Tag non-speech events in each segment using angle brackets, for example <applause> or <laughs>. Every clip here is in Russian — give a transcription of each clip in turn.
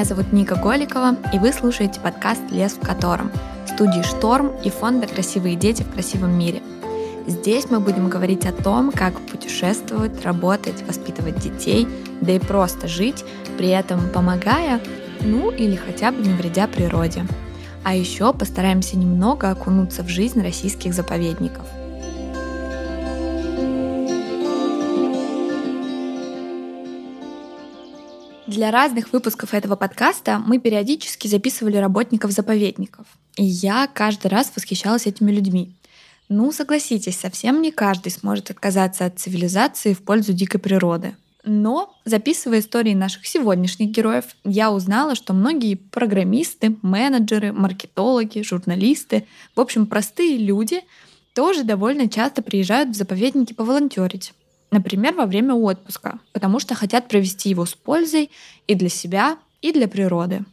Меня зовут Ника Голикова, и вы слушаете подкаст «Лес в котором» студии «Шторм» и фонда «Красивые дети в красивом мире». Здесь мы будем говорить о том, как путешествовать, работать, воспитывать детей, да и просто жить, при этом помогая, ну или хотя бы не вредя природе. А еще постараемся немного окунуться в жизнь российских заповедников – Для разных выпусков этого подкаста мы периодически записывали работников заповедников. И я каждый раз восхищалась этими людьми. Ну, согласитесь, совсем не каждый сможет отказаться от цивилизации в пользу дикой природы. Но, записывая истории наших сегодняшних героев, я узнала, что многие программисты, менеджеры, маркетологи, журналисты, в общем, простые люди, тоже довольно часто приезжают в заповедники поволонтерить. Например, во время отпуска, потому что хотят провести его с пользой и для себя, и для природы.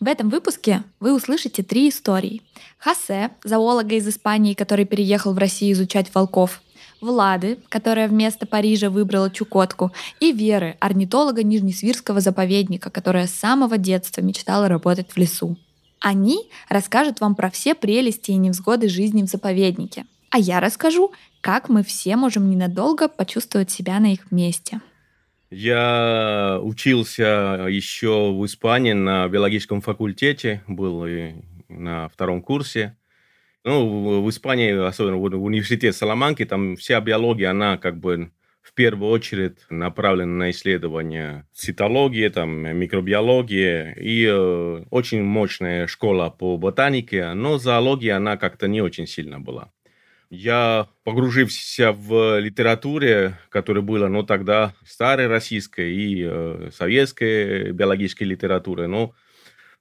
В этом выпуске вы услышите три истории. Хосе, зоолога из Испании, который переехал в Россию изучать волков, Влады, которая вместо Парижа выбрала Чукотку, и Веры, орнитолога Нижнесвирского заповедника, которая с самого детства мечтала работать в лесу. Они расскажут вам про все прелести и невзгоды жизни в заповеднике. А я расскажу, как мы все можем ненадолго почувствовать себя на их месте. Я учился еще в Испании на биологическом факультете, был и на втором курсе. Ну, в Испании, особенно в университете Саламанки, там вся биология, она как бы в первую очередь направлена на исследование цитологии, там, микробиологии, и э, очень мощная школа по ботанике, но зоология, она как-то не очень сильно была. Я погрузился в литературе, которая была, ну, тогда старой российской и э, советской биологической литературы, но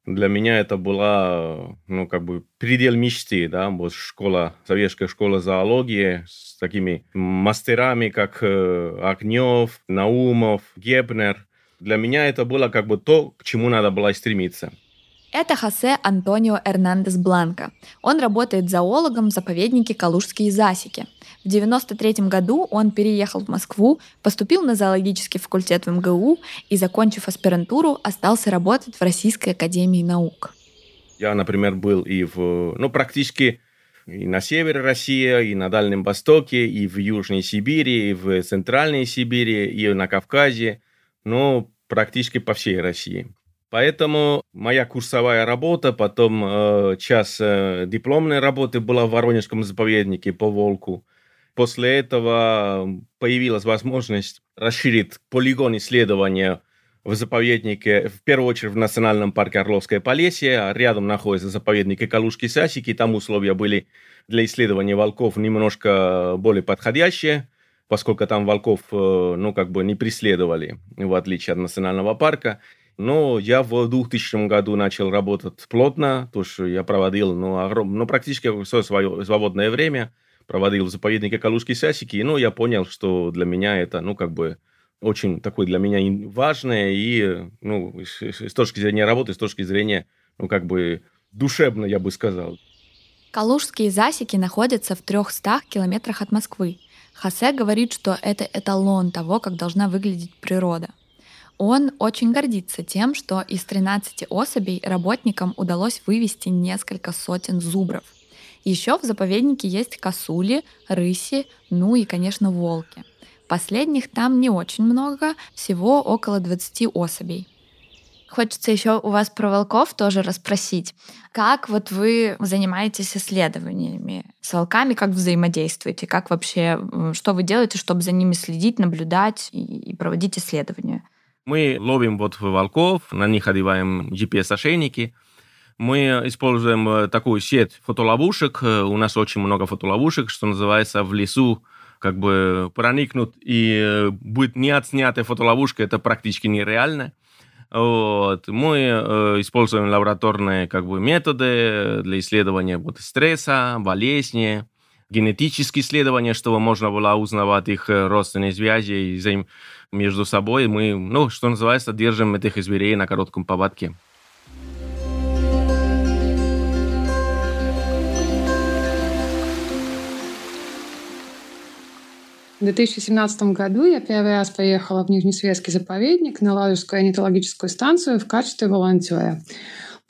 для меня это была, ну, как бы предел мечты, да, вот школа, советская школа зоологии с такими мастерами, как э, Огнев, Наумов, Гебнер. Для меня это было как бы то, к чему надо было стремиться. Это Хосе Антонио Эрнандес Бланко. Он работает зоологом в заповеднике Калужские засеки. В 1993 году он переехал в Москву, поступил на зоологический факультет в МГУ и, закончив аспирантуру, остался работать в Российской академии наук. Я, например, был и в, ну, практически и на севере России, и на Дальнем Востоке, и в Южной Сибири, и в Центральной Сибири, и на Кавказе, ну, практически по всей России. Поэтому моя курсовая работа, потом э, час э, дипломной работы была в Воронежском заповеднике по волку. После этого появилась возможность расширить полигон исследования в заповеднике, в первую очередь в национальном парке Орловское Полесье, а рядом находится заповедник Эколужки Сасики, там условия были для исследования волков немножко более подходящие, поскольку там волков, э, ну, как бы не преследовали, в отличие от национального парка. Но я в 2000 году начал работать плотно, то что я проводил ну, огром... ну, практически все свое свободное время, проводил в заповеднике Калужские сасики, и ну, я понял, что для меня это, ну, как бы, очень такое для меня важное, и, ну, с, с точки зрения работы, с точки зрения, ну, как бы, душевно, я бы сказал. Калужские засеки находятся в 300 километрах от Москвы. Хосе говорит, что это эталон того, как должна выглядеть природа – он очень гордится тем, что из 13 особей работникам удалось вывести несколько сотен зубров. Еще в заповеднике есть косули, рыси, ну и, конечно, волки. Последних там не очень много, всего около 20 особей. Хочется еще у вас про волков тоже расспросить. Как вот вы занимаетесь исследованиями с волками, как взаимодействуете, как вообще, что вы делаете, чтобы за ними следить, наблюдать и проводить исследования? Мы ловим вот волков, на них одеваем GPS-ошейники. Мы используем э, такую сеть фотоловушек. Э, у нас очень много фотоловушек, что называется, в лесу как бы проникнут и э, будет не отснятая фотоловушка, это практически нереально. Вот. Мы э, используем лабораторные как бы, методы для исследования вот, стресса, болезни, генетические исследования, чтобы можно было узнавать их родственные связи и взаим между собой мы, ну, что называется, держим этих зверей на коротком поводке. В 2017 году я первый раз поехала в Нижнесветский заповедник на Ладожскую орнитологическую станцию в качестве волонтера.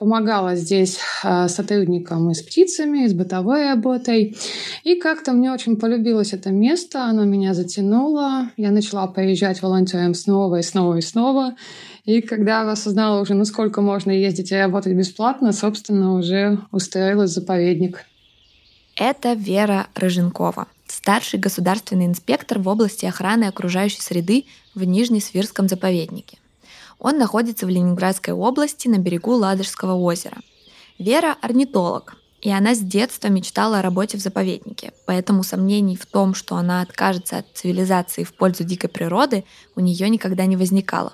Помогала здесь а, сотрудникам и с птицами, и с бытовой работой. И как-то мне очень полюбилось это место, оно меня затянуло. Я начала поезжать волонтером снова и снова и снова. И когда осознала уже, насколько можно ездить и работать бесплатно, собственно, уже устроилась в заповедник. Это Вера Рыженкова, старший государственный инспектор в области охраны окружающей среды в Нижнесвирском заповеднике. Он находится в Ленинградской области на берегу Ладожского озера. Вера – орнитолог, и она с детства мечтала о работе в заповеднике, поэтому сомнений в том, что она откажется от цивилизации в пользу дикой природы, у нее никогда не возникало.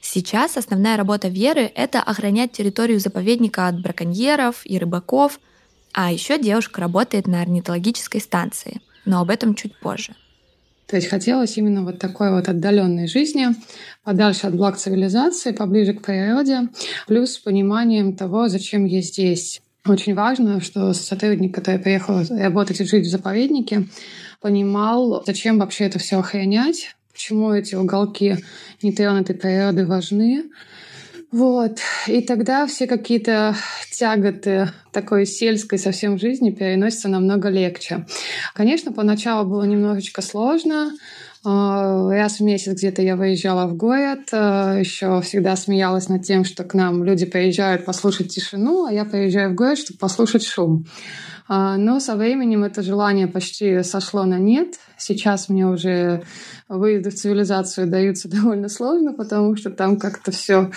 Сейчас основная работа Веры – это охранять территорию заповедника от браконьеров и рыбаков, а еще девушка работает на орнитологической станции, но об этом чуть позже. То есть хотелось именно вот такой вот отдаленной жизни, подальше от благ цивилизации, поближе к природе, плюс с пониманием того, зачем я здесь. Очень важно, что сотрудник, который приехал работать и жить в заповеднике, понимал, зачем вообще это все охранять, почему эти уголки нетронутой природы важны. Вот. И тогда все какие-то тяготы такой сельской совсем жизни переносятся намного легче. Конечно, поначалу было немножечко сложно. А, раз в месяц где-то я выезжала в город, а, еще всегда смеялась над тем, что к нам люди приезжают послушать тишину, а я приезжаю в город, чтобы послушать шум. А, но со временем это желание почти сошло на нет. Сейчас мне уже выезды в цивилизацию даются <laughs> довольно сложно, потому что там как-то все,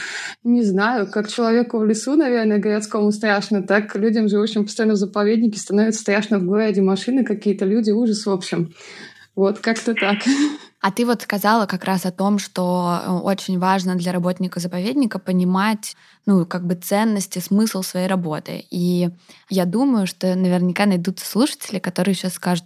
не знаю, как человеку в лесу, наверное, городскому страшно, так людям, живущим постоянно в заповеднике, становится страшно в городе, машины какие-то, люди, ужас в общем. Вот как-то так. <laughs> А ты вот сказала как раз о том, что э, очень важно для работника заповедника понимать, ну, как бы ценности, смысл своей работы. И я думаю, что наверняка найдутся слушатели, которые сейчас скажут,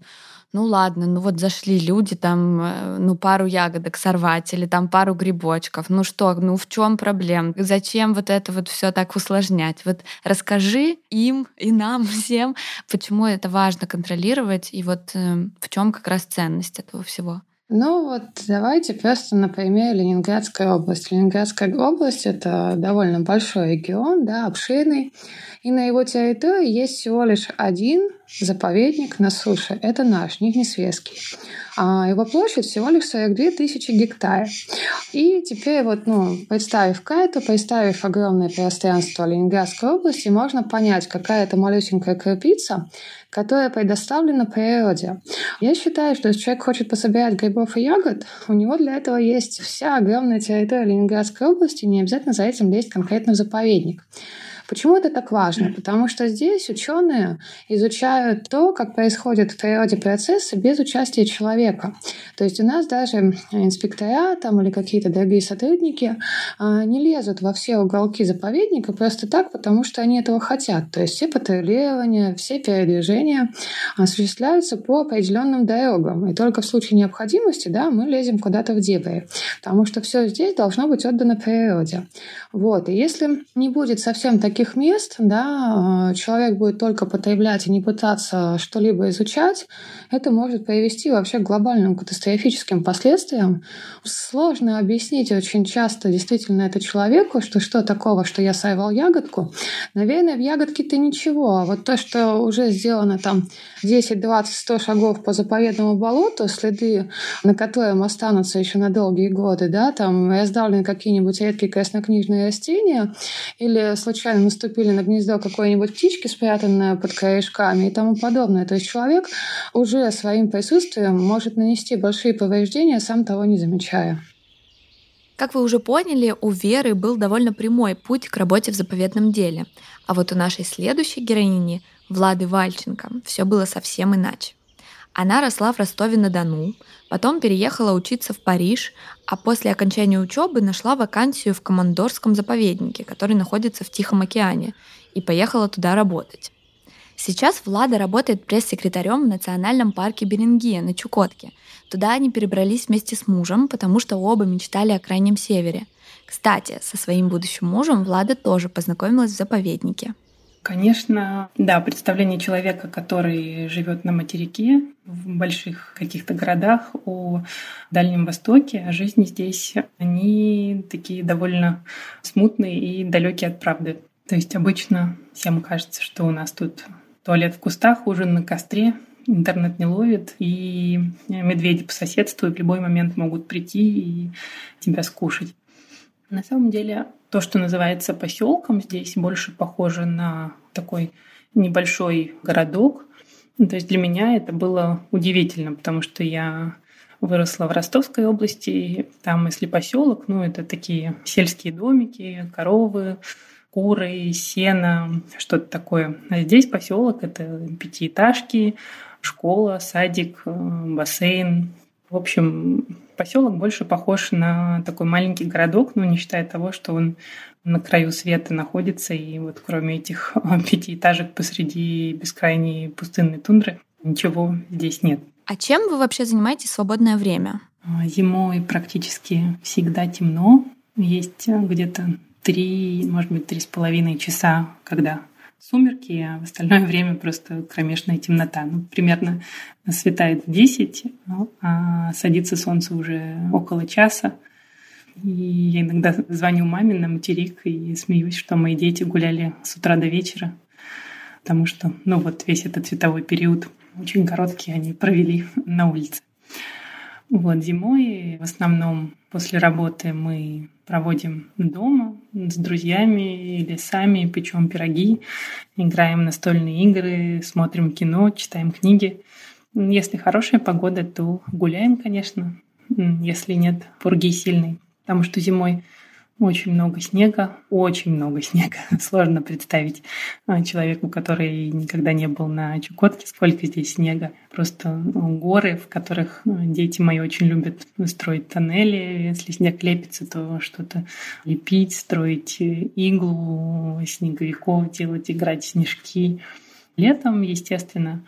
ну ладно, ну вот зашли люди там, э, ну пару ягодок сорвать или там пару грибочков. Ну что, ну в чем проблем? Зачем вот это вот все так усложнять? Вот расскажи им и нам всем, почему это важно контролировать и вот э, в чем как раз ценность этого всего. Ну вот давайте просто на примере Ленинградской области. Ленинградская область — это довольно большой регион, да, обширный. И на его территории есть всего лишь один заповедник на суше. Это наш, Нижнесветский. А его площадь всего лишь 42 тысячи гектаров. И теперь вот, ну, представив карту, представив огромное пространство Ленинградской области, можно понять, какая это малюсенькая крупица, которая предоставлена природе. Я считаю, что если человек хочет пособирать грибов и ягод, у него для этого есть вся огромная территория Ленинградской области, не обязательно за этим лезть конкретно в заповедник. Почему это так важно? Потому что здесь ученые изучают то, как происходят в природе процессы без участия человека. То есть у нас даже инспектора там, или какие-то другие сотрудники а, не лезут во все уголки заповедника просто так, потому что они этого хотят. То есть все патрулирования, все передвижения осуществляются по определенным дорогам. И только в случае необходимости да, мы лезем куда-то в дебри. Потому что все здесь должно быть отдано природе. Вот. И если не будет совсем таких таких мест, да, человек будет только потреблять и не пытаться что-либо изучать, это может привести вообще к глобальным катастрофическим последствиям. Сложно объяснить очень часто действительно это человеку, что что такого, что я сорвал ягодку. Наверное, в ягодке-то ничего, а вот то, что уже сделано там 10, 20, 100 шагов по заповедному болоту, следы на котором останутся еще на долгие годы, да, там раздавлены какие-нибудь редкие краснокнижные растения или случайно наступили на гнездо какой-нибудь птички, спрятанное под корешками и тому подобное. То есть человек уже своим присутствием может нанести большие повреждения, сам того не замечая. Как вы уже поняли, у Веры был довольно прямой путь к работе в заповедном деле. А вот у нашей следующей героини, Влады Вальченко, все было совсем иначе. Она росла в Ростове-на-Дону, потом переехала учиться в Париж, а после окончания учебы нашла вакансию в Командорском заповеднике, который находится в Тихом океане, и поехала туда работать. Сейчас Влада работает пресс-секретарем в национальном парке Берингия на Чукотке. Туда они перебрались вместе с мужем, потому что оба мечтали о Крайнем Севере. Кстати, со своим будущим мужем Влада тоже познакомилась в заповеднике. Конечно, да, представление человека, который живет на материке, в больших каких-то городах, о Дальнем Востоке, о жизни здесь, они такие довольно смутные и далекие от правды. То есть обычно всем кажется, что у нас тут туалет в кустах, ужин на костре, интернет не ловит, и медведи по соседству в любой момент могут прийти и тебя скушать. На самом деле то, что называется поселком здесь, больше похоже на такой небольшой городок. Ну, то есть для меня это было удивительно, потому что я выросла в Ростовской области. Там, если поселок, ну, это такие сельские домики, коровы, куры, сено, что-то такое. А здесь поселок это пятиэтажки, школа, садик, бассейн. В общем, Поселок больше похож на такой маленький городок, но не считая того, что он на краю света находится, и вот кроме этих <laughs> пятиэтажек посреди бескрайней пустынной тундры ничего здесь нет. А чем вы вообще занимаетесь в свободное время? А, зимой практически всегда темно. Есть где-то три, может быть, три с половиной часа, когда сумерки, а в остальное время просто кромешная темнота. Ну, примерно светает в 10, а садится солнце уже около часа. И я иногда звоню маме на материк и смеюсь, что мои дети гуляли с утра до вечера, потому что, ну вот весь этот световой период очень короткий они провели на улице. Вот зимой в основном после работы мы проводим дома с друзьями или сами, печем пироги, играем настольные игры, смотрим кино, читаем книги. Если хорошая погода, то гуляем, конечно. Если нет, пурги сильной. Потому что зимой очень много снега, очень много снега. <laughs> Сложно представить а, человеку, который никогда не был на Чукотке, сколько здесь снега. Просто ну, горы, в которых а, дети мои очень любят строить тоннели. Если снег лепится, то что-то лепить, строить иглу, снеговиков делать, играть в снежки. Летом, естественно,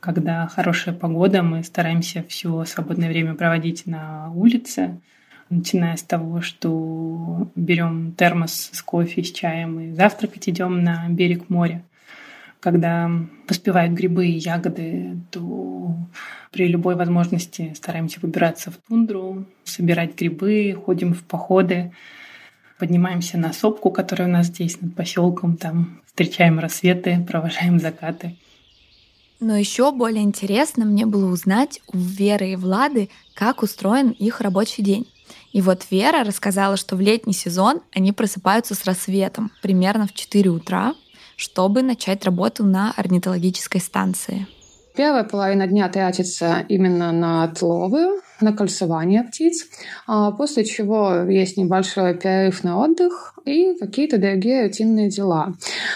когда хорошая погода, мы стараемся все свободное время проводить на улице начиная с того, что берем термос с кофе, с чаем и завтракать идем на берег моря. Когда поспевают грибы и ягоды, то при любой возможности стараемся выбираться в тундру, собирать грибы, ходим в походы, поднимаемся на сопку, которая у нас здесь над поселком, там встречаем рассветы, <laughs> провожаем закаты. Но еще более интересно мне было узнать у Веры и Влады, как устроен их рабочий день. И вот Вера рассказала, что в летний сезон они просыпаются с рассветом, примерно в 4 утра, чтобы начать работу на орнитологической станции. Первая половина дня тратится именно на отловы, на кольцевание птиц, а после чего есть небольшой перерыв на отдых и какие-то другие рутинные дела.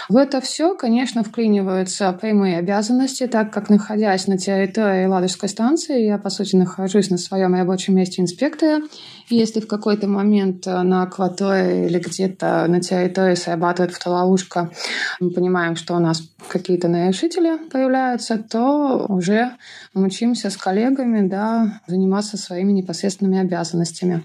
В это все, конечно, вклиниваются прямые обязанности, так как, находясь на территории Ладожской станции, я, по сути, нахожусь на своем рабочем месте инспектора, и если в какой-то момент на акватории или где-то на территории срабатывает фотоловушка, мы понимаем, что у нас какие-то нарушители появляются, то уже учимся с коллегами да, заниматься своими непосредственными обязанностями.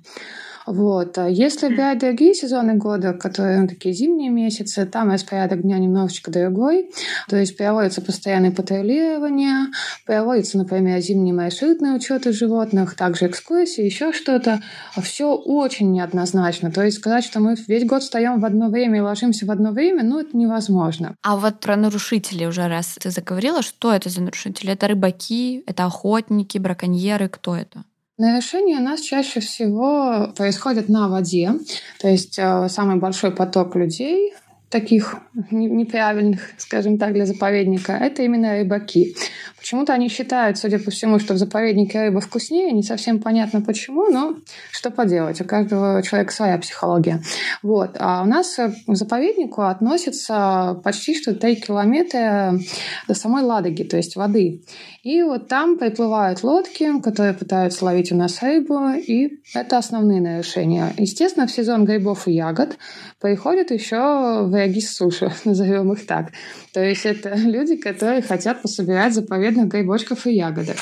Вот. А если брать другие сезоны года, которые ну, такие зимние месяцы, там распорядок дня немножечко другой. То есть проводится постоянное патрулирование, проводится, например, зимний маршрутный учет животных, также экскурсии, еще что-то. Все очень неоднозначно. То есть сказать, что мы весь год встаем в одно время и ложимся в одно время, ну, это невозможно. А вот про нарушителей уже раз ты заговорила, что это за нарушители? Это рыбаки, это охотники, браконьеры, кто это? Нарушения у нас чаще всего происходят на воде, то есть э, самый большой поток людей таких неправильных, скажем так, для заповедника, это именно рыбаки. Почему-то они считают, судя по всему, что в заповеднике рыба вкуснее, не совсем понятно почему, но что поделать, у каждого человека своя психология. Вот. А у нас к заповеднику относится почти что 3 километра до самой Ладоги, то есть воды. И вот там приплывают лодки, которые пытаются ловить у нас рыбу, и это основные нарушения. Естественно, в сезон грибов и ягод приходят еще враги с суши, <laughs> назовем их так. То есть это люди, которые хотят пособирать заповедных грибочков и ягодок.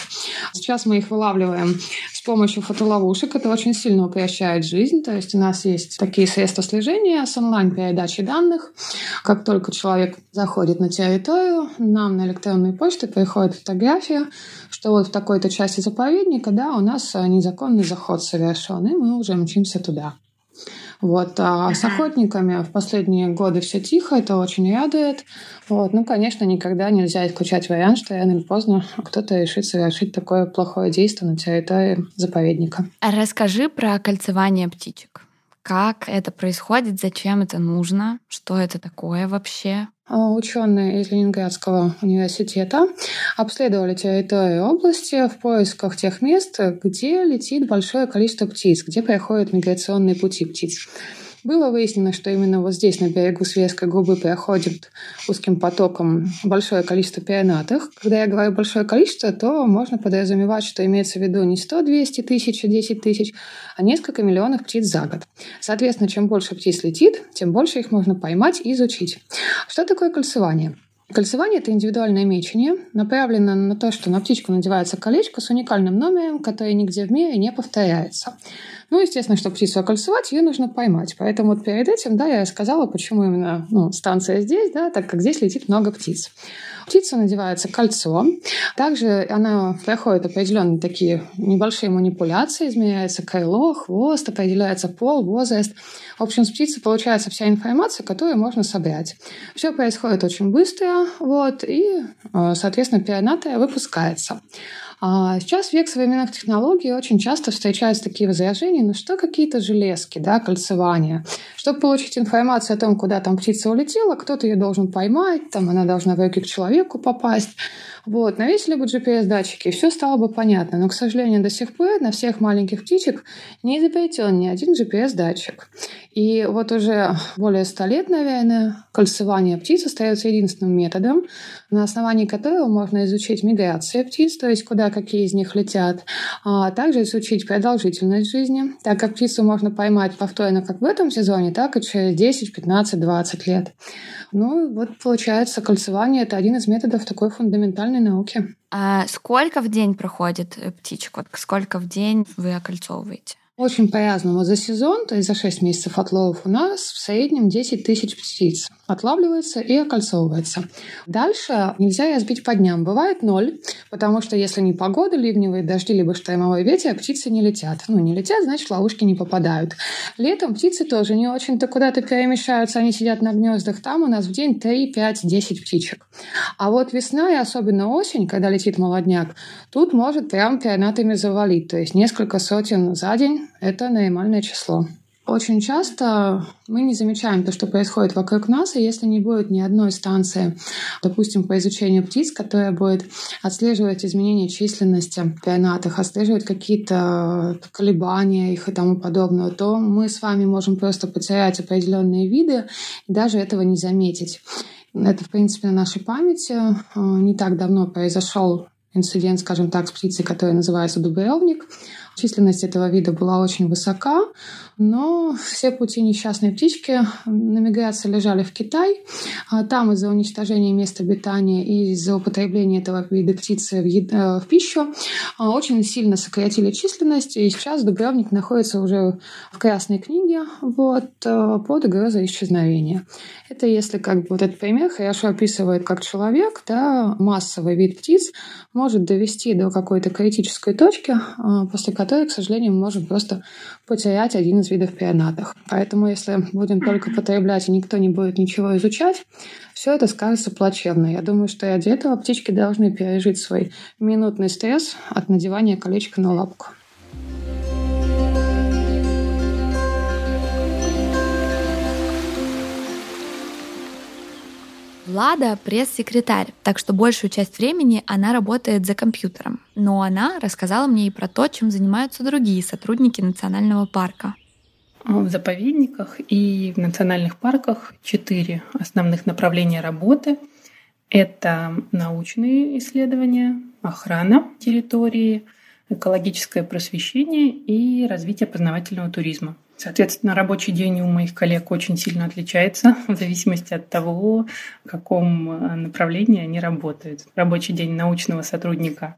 Сейчас мы их вылавливаем с помощью фотоловушек. Это очень сильно упрощает жизнь. То есть у нас есть такие средства слежения с онлайн-передачей данных. Как только человек заходит на территорию, нам на электронную почту приходит фотография, что вот в такой-то части заповедника, да, у нас незаконный заход совершен, и мы уже мчимся туда. Вот. А с охотниками в последние годы все тихо, это очень радует. Вот. Ну, конечно, никогда нельзя исключать вариант, что рано или поздно кто-то решит совершить такое плохое действие на территории заповедника. А расскажи про кольцевание птичек. Как это происходит, зачем это нужно, что это такое вообще? А, ученые из Ленинградского университета обследовали территорию области в поисках тех мест, где летит большое количество птиц, где проходят миграционные пути птиц. Было выяснено, что именно вот здесь, на берегу Свирской губы, проходит узким потоком большое количество пернатых. Когда я говорю большое количество, то можно подразумевать, что имеется в виду не 100, 200 тысяч, 10 тысяч, а несколько миллионов птиц за год. Соответственно, чем больше птиц летит, тем больше их можно поймать и изучить. Что такое кольцевание? Кольцевание – это индивидуальное мечение, направлено на то, что на птичку надевается колечко с уникальным номером, который нигде в мире не повторяется. Ну, естественно, чтобы птицу окольцевать, ее нужно поймать. Поэтому вот перед этим, да, я сказала, почему именно ну, станция здесь, да, так как здесь летит много птиц. Птица надевается кольцо. Также она проходит определенные такие небольшие манипуляции. Измеряется крыло, хвост, определяется пол, возраст. В общем, с птицы получается вся информация, которую можно собрать. Все происходит очень быстро, вот, и, э, соответственно, перинатая выпускается. А сейчас век современных технологий очень часто встречаются такие возражения, ну что какие-то железки, да, кольцевание. Чтобы получить информацию о том, куда там птица улетела, кто-то ее должен поймать, там она должна в руки к человеку попасть. Вот, навесили бы GPS-датчики, все стало бы понятно. Но, к сожалению, до сих пор на всех маленьких птичек не изобретен ни один GPS-датчик. И вот уже более ста лет, наверное, кольцевание птиц остается единственным методом, на основании которого можно изучить миграцию птиц, то есть куда какие из них летят, а также изучить продолжительность жизни, так как птицу можно поймать повторно как в этом сезоне, так и через 10, 15, 20 лет. Ну, вот получается, кольцевание – это один из методов такой фундаментальной науки. А сколько в день проходит э, птичек? Вот сколько в день вы окольцовываете? Очень по-разному. За сезон, то есть за 6 месяцев отловов, у нас в среднем 10 тысяч птиц отлавливается и окольцовывается. Дальше нельзя разбить по дням. Бывает ноль, потому что если не погода, ливневые дожди, либо штормовой ветер, птицы не летят. Ну, не летят, значит, ловушки не попадают. Летом птицы тоже не очень-то куда-то перемещаются, они сидят на гнездах. Там у нас в день 3, 5, 10 птичек. А вот весна и особенно осень, когда летит молодняк, тут может прям пернатыми завалить. То есть несколько сотен за день это нормальное число. Очень часто мы не замечаем то, что происходит вокруг нас, и если не будет ни одной станции, допустим, по изучению птиц, которая будет отслеживать изменения численности пернатых, отслеживать какие-то колебания их и тому подобное, то мы с вами можем просто потерять определенные виды и даже этого не заметить. Это, в принципе, на нашей памяти. Не так давно произошел инцидент, скажем так, с птицей, которая называется дубровник. Численность этого вида была очень высока, но все пути несчастной птички на миграции лежали в Китай. А там из-за уничтожения места обитания и из-за употребления этого вида птицы в, ед... Э, в пищу а, очень сильно сократили численность, и сейчас дубровник находится уже в Красной книге вот, э, под угрозой исчезновения. Это если как бы вот этот пример хорошо описывает, как человек, да, массовый вид птиц может довести до какой-то критической точки, э, после которой, к сожалению, мы можем просто потерять один из видов пернатых. Поэтому, если будем только потреблять и никто не будет ничего изучать, все это скажется плачевно. Я думаю, что и ради этого птички должны пережить свой минутный стресс от надевания колечка на лапку. Влада – пресс-секретарь, так что большую часть времени она работает за компьютером. Но она рассказала мне и про то, чем занимаются другие сотрудники национального парка. В заповедниках и в национальных парках четыре основных направления работы. Это научные исследования, охрана территории, экологическое просвещение и развитие познавательного туризма – Соответственно, рабочий день у моих коллег очень сильно отличается <laughs> в зависимости от того, в каком э, направлении они работают. Рабочий день научного сотрудника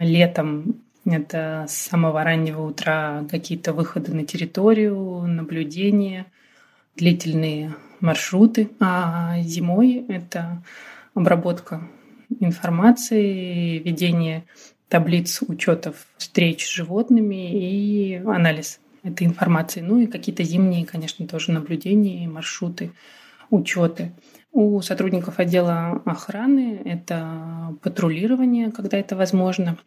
летом это с самого раннего утра какие-то выходы на территорию, наблюдения, длительные маршруты. А зимой это обработка информации, ведение таблиц учетов встреч с животными и анализ этой информации. Ну и какие-то зимние, конечно, тоже наблюдения, маршруты, учеты. У сотрудников отдела охраны это патрулирование, когда это возможно,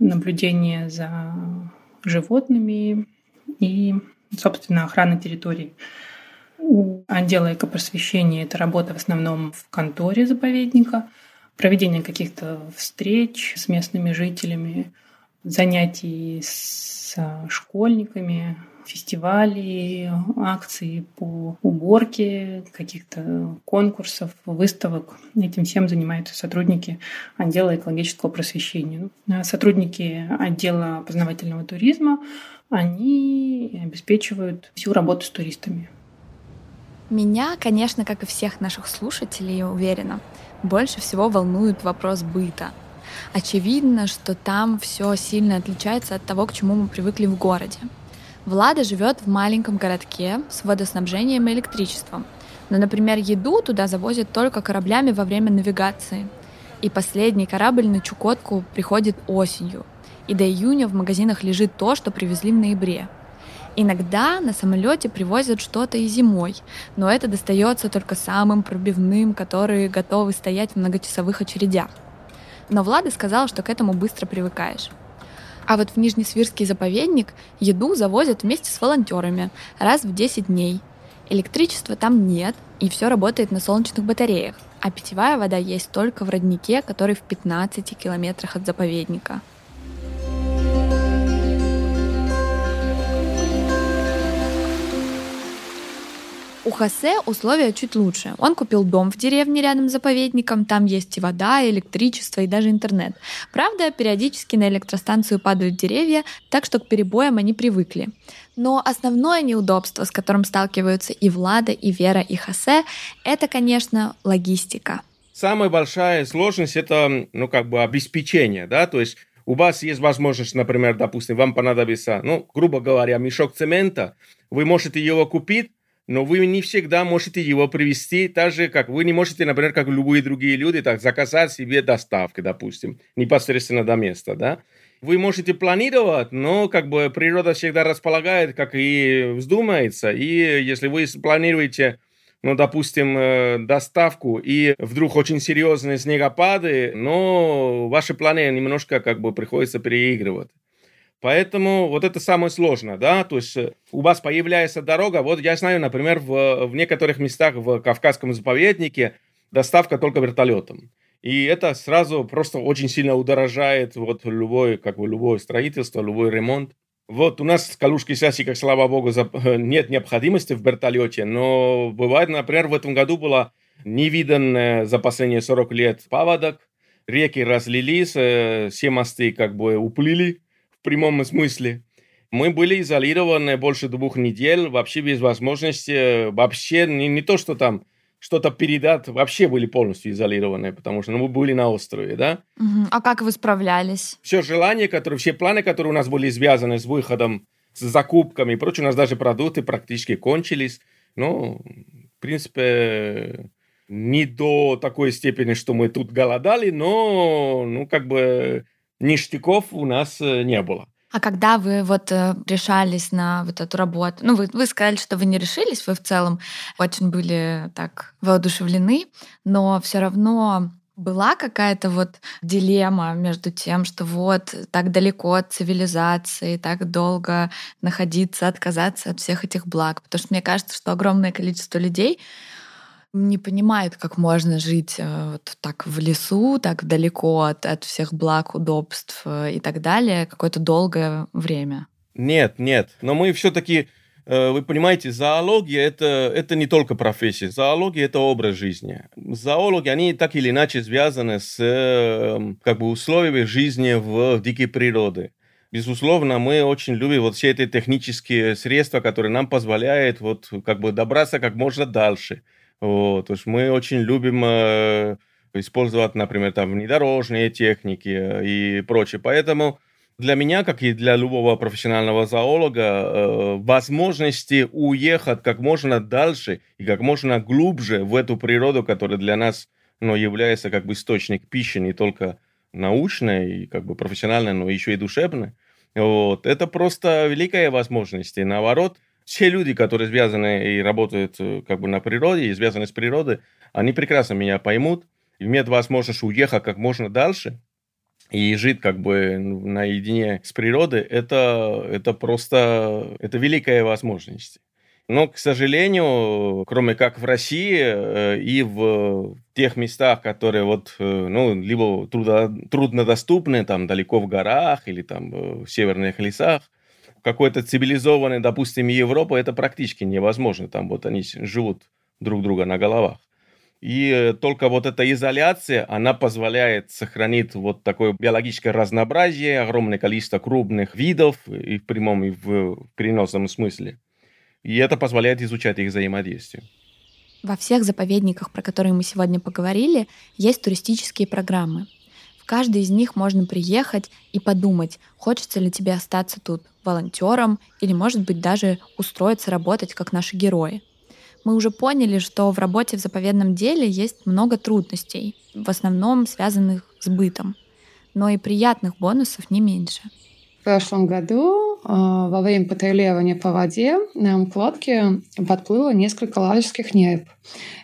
наблюдение за животными и, собственно, охрана территории. У отдела экопросвещения это работа в основном в конторе заповедника, проведение каких-то встреч с местными жителями, занятий с школьниками, фестивали, акции по уборке, каких-то конкурсов, выставок. Этим всем занимаются сотрудники отдела экологического просвещения. Ну, сотрудники отдела познавательного туризма, они обеспечивают всю работу с туристами. Меня, конечно, как и всех наших слушателей, уверена, больше всего волнует вопрос быта. Очевидно, что там все сильно отличается от того, к чему мы привыкли в городе. Влада живет в маленьком городке с водоснабжением и электричеством. Но, например, еду туда завозят только кораблями во время навигации. И последний корабль на Чукотку приходит осенью. И до июня в магазинах лежит то, что привезли в ноябре. Иногда на самолете привозят что-то и зимой, но это достается только самым пробивным, которые готовы стоять в многочасовых очередях. Но Влада сказала, что к этому быстро привыкаешь. А вот в Нижнесвирский заповедник еду завозят вместе с волонтерами раз в 10 дней. Электричества там нет, и все работает на солнечных батареях, а питьевая вода есть только в роднике, который в 15 километрах от заповедника. У Хосе условия чуть лучше. Он купил дом в деревне рядом с заповедником, там есть и вода, и электричество, и даже интернет. Правда, периодически на электростанцию падают деревья, так что к перебоям они привыкли. Но основное неудобство, с которым сталкиваются и Влада, и Вера, и Хосе, это, конечно, логистика. Самая большая сложность это, ну, как бы обеспечение, да, то есть у вас есть возможность, например, допустим, вам понадобится, ну, грубо говоря, мешок цемента, вы можете его купить, но вы не всегда можете его привести, так же, как вы не можете, например, как любые другие люди, так заказать себе доставку, допустим, непосредственно до места, да. Вы можете планировать, но как бы природа всегда располагает, как и вздумается, и если вы планируете ну, допустим, э, доставку, и вдруг очень серьезные снегопады, но ваши планы немножко как бы приходится переигрывать. Поэтому вот это самое сложное, да, то есть э, у вас появляется дорога, вот я знаю, например, в, в некоторых местах в Кавказском заповеднике доставка только вертолетом. И это сразу просто очень сильно удорожает вот любой, как бы любое строительство, любой ремонт. Вот у нас в Калужской как слава богу, нет необходимости в вертолете, но бывает, например, в этом году было невиданное за последние 40 лет паводок, реки разлились, э, все мосты как бы уплыли, в прямом смысле. Мы были изолированы больше двух недель, вообще без возможности, вообще не, не то, что там что-то передать, вообще были полностью изолированы, потому что ну, мы были на острове, да. Угу. А как вы справлялись? Все желания, которые, все планы, которые у нас были связаны с выходом, с закупками и прочее, у нас даже продукты практически кончились. Ну, в принципе, не до такой степени, что мы тут голодали, но, ну, как бы ништяков у нас э, не было. А когда вы вот э, решались на вот эту работу, ну вы, вы сказали, что вы не решились, вы в целом очень были так воодушевлены, но все равно была какая-то вот дилемма между тем, что вот так далеко от цивилизации, так долго находиться, отказаться от всех этих благ. Потому что мне кажется, что огромное количество людей не понимает, как можно жить э, вот так в лесу, так далеко от, от всех благ, удобств э, и так далее какое-то долгое время. Нет, нет. Но мы все-таки, э, вы понимаете, зоология это, это не только профессия. Зоология это образ жизни. Зоологи, они так или иначе связаны с как бы, условиями жизни в дикой природе. Безусловно, мы очень любим вот все эти технические средства, которые нам позволяют вот как бы добраться как можно дальше. Вот. То есть мы очень любим э, использовать, например, там внедорожные техники э, и прочее. Поэтому для меня, как и для любого профессионального зоолога, э, возможности уехать как можно дальше и как можно глубже в эту природу, которая для нас ну, является как бы источник пищи не только научной и как бы профессиональной, но еще и душевной. Вот. Это просто великая возможность. И наоборот, все люди, которые связаны и работают э, как бы на природе и связаны с природой, они прекрасно меня поймут, имеют возможность уехать как можно дальше и жить как бы наедине с природой, это, это просто это великая возможность. Но, к сожалению, кроме как в России э, и в тех местах, которые вот, э, ну, либо трудно, труднодоступны, там, далеко в горах или там в северных лесах, какой-то цивилизованной, допустим, Европа, это практически невозможно. Там вот они живут друг друга на головах. И только вот эта изоляция, она позволяет сохранить вот такое биологическое разнообразие, огромное количество крупных видов и в прямом, и в переносном смысле. И это позволяет изучать их взаимодействие. Во всех заповедниках, про которые мы сегодня поговорили, есть туристические программы. В каждой из них можно приехать и подумать, хочется ли тебе остаться тут волонтером или, может быть, даже устроиться работать, как наши герои. Мы уже поняли, что в работе в заповедном деле есть много трудностей, в основном связанных с бытом, но и приятных бонусов не меньше. В прошлом году а, во время патрулирования по воде нам к лодке подплыло несколько ладожских нерп.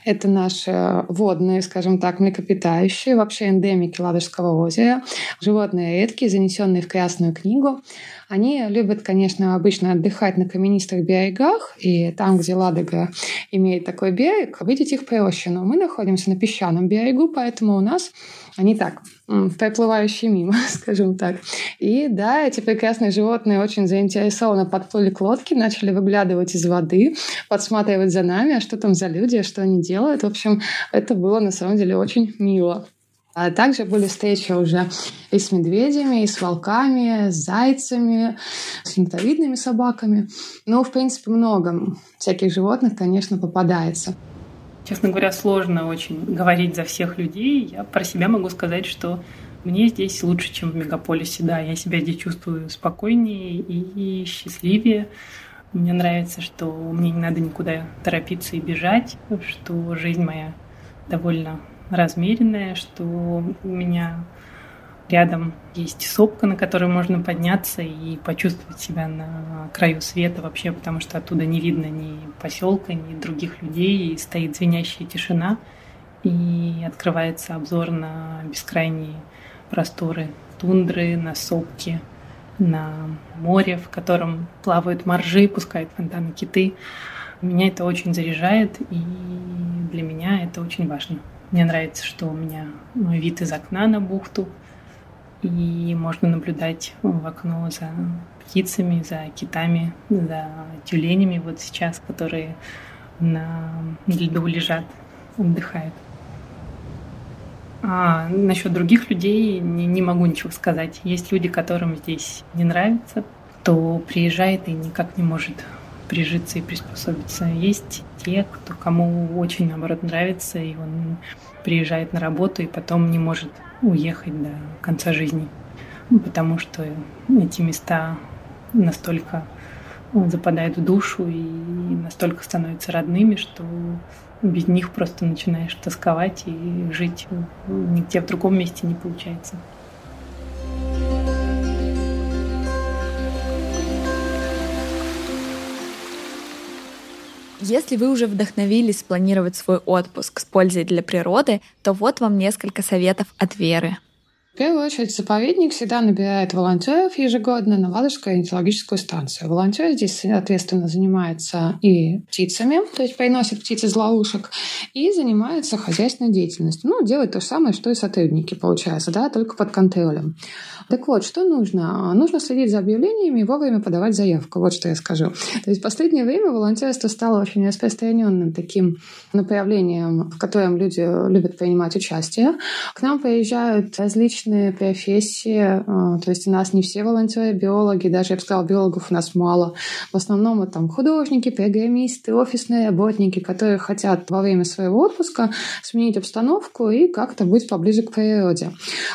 Это наши водные, скажем так, млекопитающие, вообще эндемики Ладожского озера, животные редкие, занесенные в Красную книгу. Они любят, конечно, обычно отдыхать на каменистых берегах, и там, где Ладога имеет такой берег, видеть их проще. Но мы находимся на песчаном берегу, поэтому у нас они так, проплывающие мимо, <laughs> скажем так. И да, эти прекрасные животные очень заинтересованно подплыли к лодке, начали выглядывать из воды, подсматривать за нами, а что там за люди, а что они делают. В общем, это было на самом деле очень мило. А также были встречи уже и с медведями, и с волками, с зайцами, с нектовидными собаками. Ну, в принципе, много всяких животных, конечно, попадается. Честно говоря, сложно очень говорить за всех людей. Я про себя могу сказать, что мне здесь лучше, чем в мегаполисе. Да, я себя здесь чувствую спокойнее и счастливее. Мне нравится, что мне не надо никуда торопиться и бежать, что жизнь моя довольно размеренная, что у меня Рядом есть сопка, на которой можно подняться и почувствовать себя на краю света вообще, потому что оттуда не видно ни поселка, ни других людей, и стоит звенящая тишина, и открывается обзор на бескрайние просторы тундры, на сопки, на море, в котором плавают моржи, пускают фонтаны киты. Меня это очень заряжает, и для меня это очень важно. Мне нравится, что у меня вид из окна на бухту — и можно наблюдать в окно за птицами, за китами, за тюленями вот сейчас, которые на льду лежат, отдыхают. А насчет других людей не, не могу ничего сказать. Есть люди, которым здесь не нравится, кто приезжает и никак не может прижиться и приспособиться. Есть те, кто кому очень наоборот нравится, и он приезжает на работу и потом не может уехать до конца жизни, потому что эти места настолько западают в душу и настолько становятся родными, что без них просто начинаешь тосковать и жить нигде в другом месте не получается. Если вы уже вдохновились спланировать свой отпуск с пользой для природы, то вот вам несколько советов от Веры. В первую очередь, заповедник всегда набирает волонтеров ежегодно на Ладожскую орнитологическую станцию. Волонтер здесь, соответственно, занимается и птицами, то есть приносит птиц из ловушек, и занимается хозяйственной деятельностью. Ну, делает то же самое, что и сотрудники, получается, да, только под контролем. Так вот, что нужно? Нужно следить за объявлениями и вовремя подавать заявку. Вот что я скажу. То есть в последнее время волонтерство стало очень распространенным таким направлением, в котором люди любят принимать участие. К нам приезжают различные различные профессии. А, то есть у нас не все волонтеры биологи, даже, я бы сказала, биологов у нас мало. В основном это там художники, программисты, офисные работники, которые хотят во время своего отпуска сменить обстановку и как-то быть поближе к природе.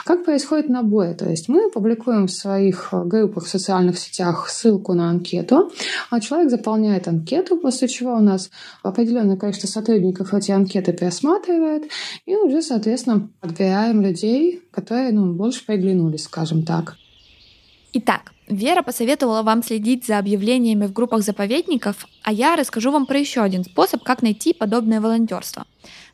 Как происходит набор? То есть мы публикуем в своих группах в социальных сетях ссылку на анкету, а человек заполняет анкету, после чего у нас определенное количество сотрудников эти анкеты пересматривает, и уже, соответственно, отбираем людей, которые ну, больше приглянулись, скажем так. Итак, Вера посоветовала вам следить за объявлениями в группах заповедников, а я расскажу вам про еще один способ, как найти подобное волонтерство.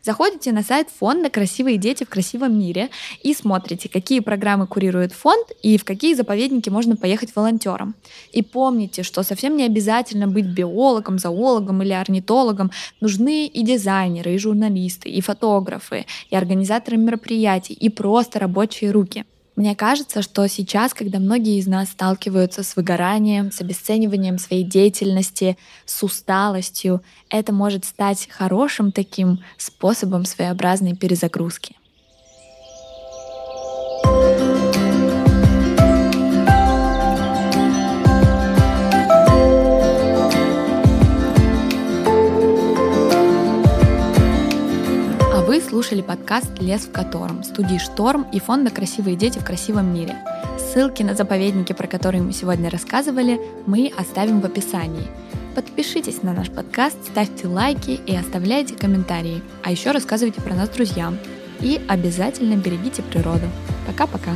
Заходите на сайт фонда «Красивые дети в красивом мире» и смотрите, какие программы курирует фонд и в какие заповедники можно поехать волонтером. И помните, что совсем не обязательно быть биологом, зоологом или орнитологом. Нужны и дизайнеры, и журналисты, и фотографы, и организаторы мероприятий, и просто рабочие руки – мне кажется, что сейчас, когда многие из нас сталкиваются с выгоранием, с обесцениванием своей деятельности, с усталостью, это может стать хорошим таким способом своеобразной перезагрузки. Слушали подкаст «Лес в котором» студии «Шторм» и фонда «Красивые дети в красивом мире». Ссылки на заповедники, про которые мы сегодня рассказывали, мы оставим в описании. Подпишитесь на наш подкаст, ставьте лайки и оставляйте комментарии. А еще рассказывайте про нас друзьям. И обязательно берегите природу. Пока-пока.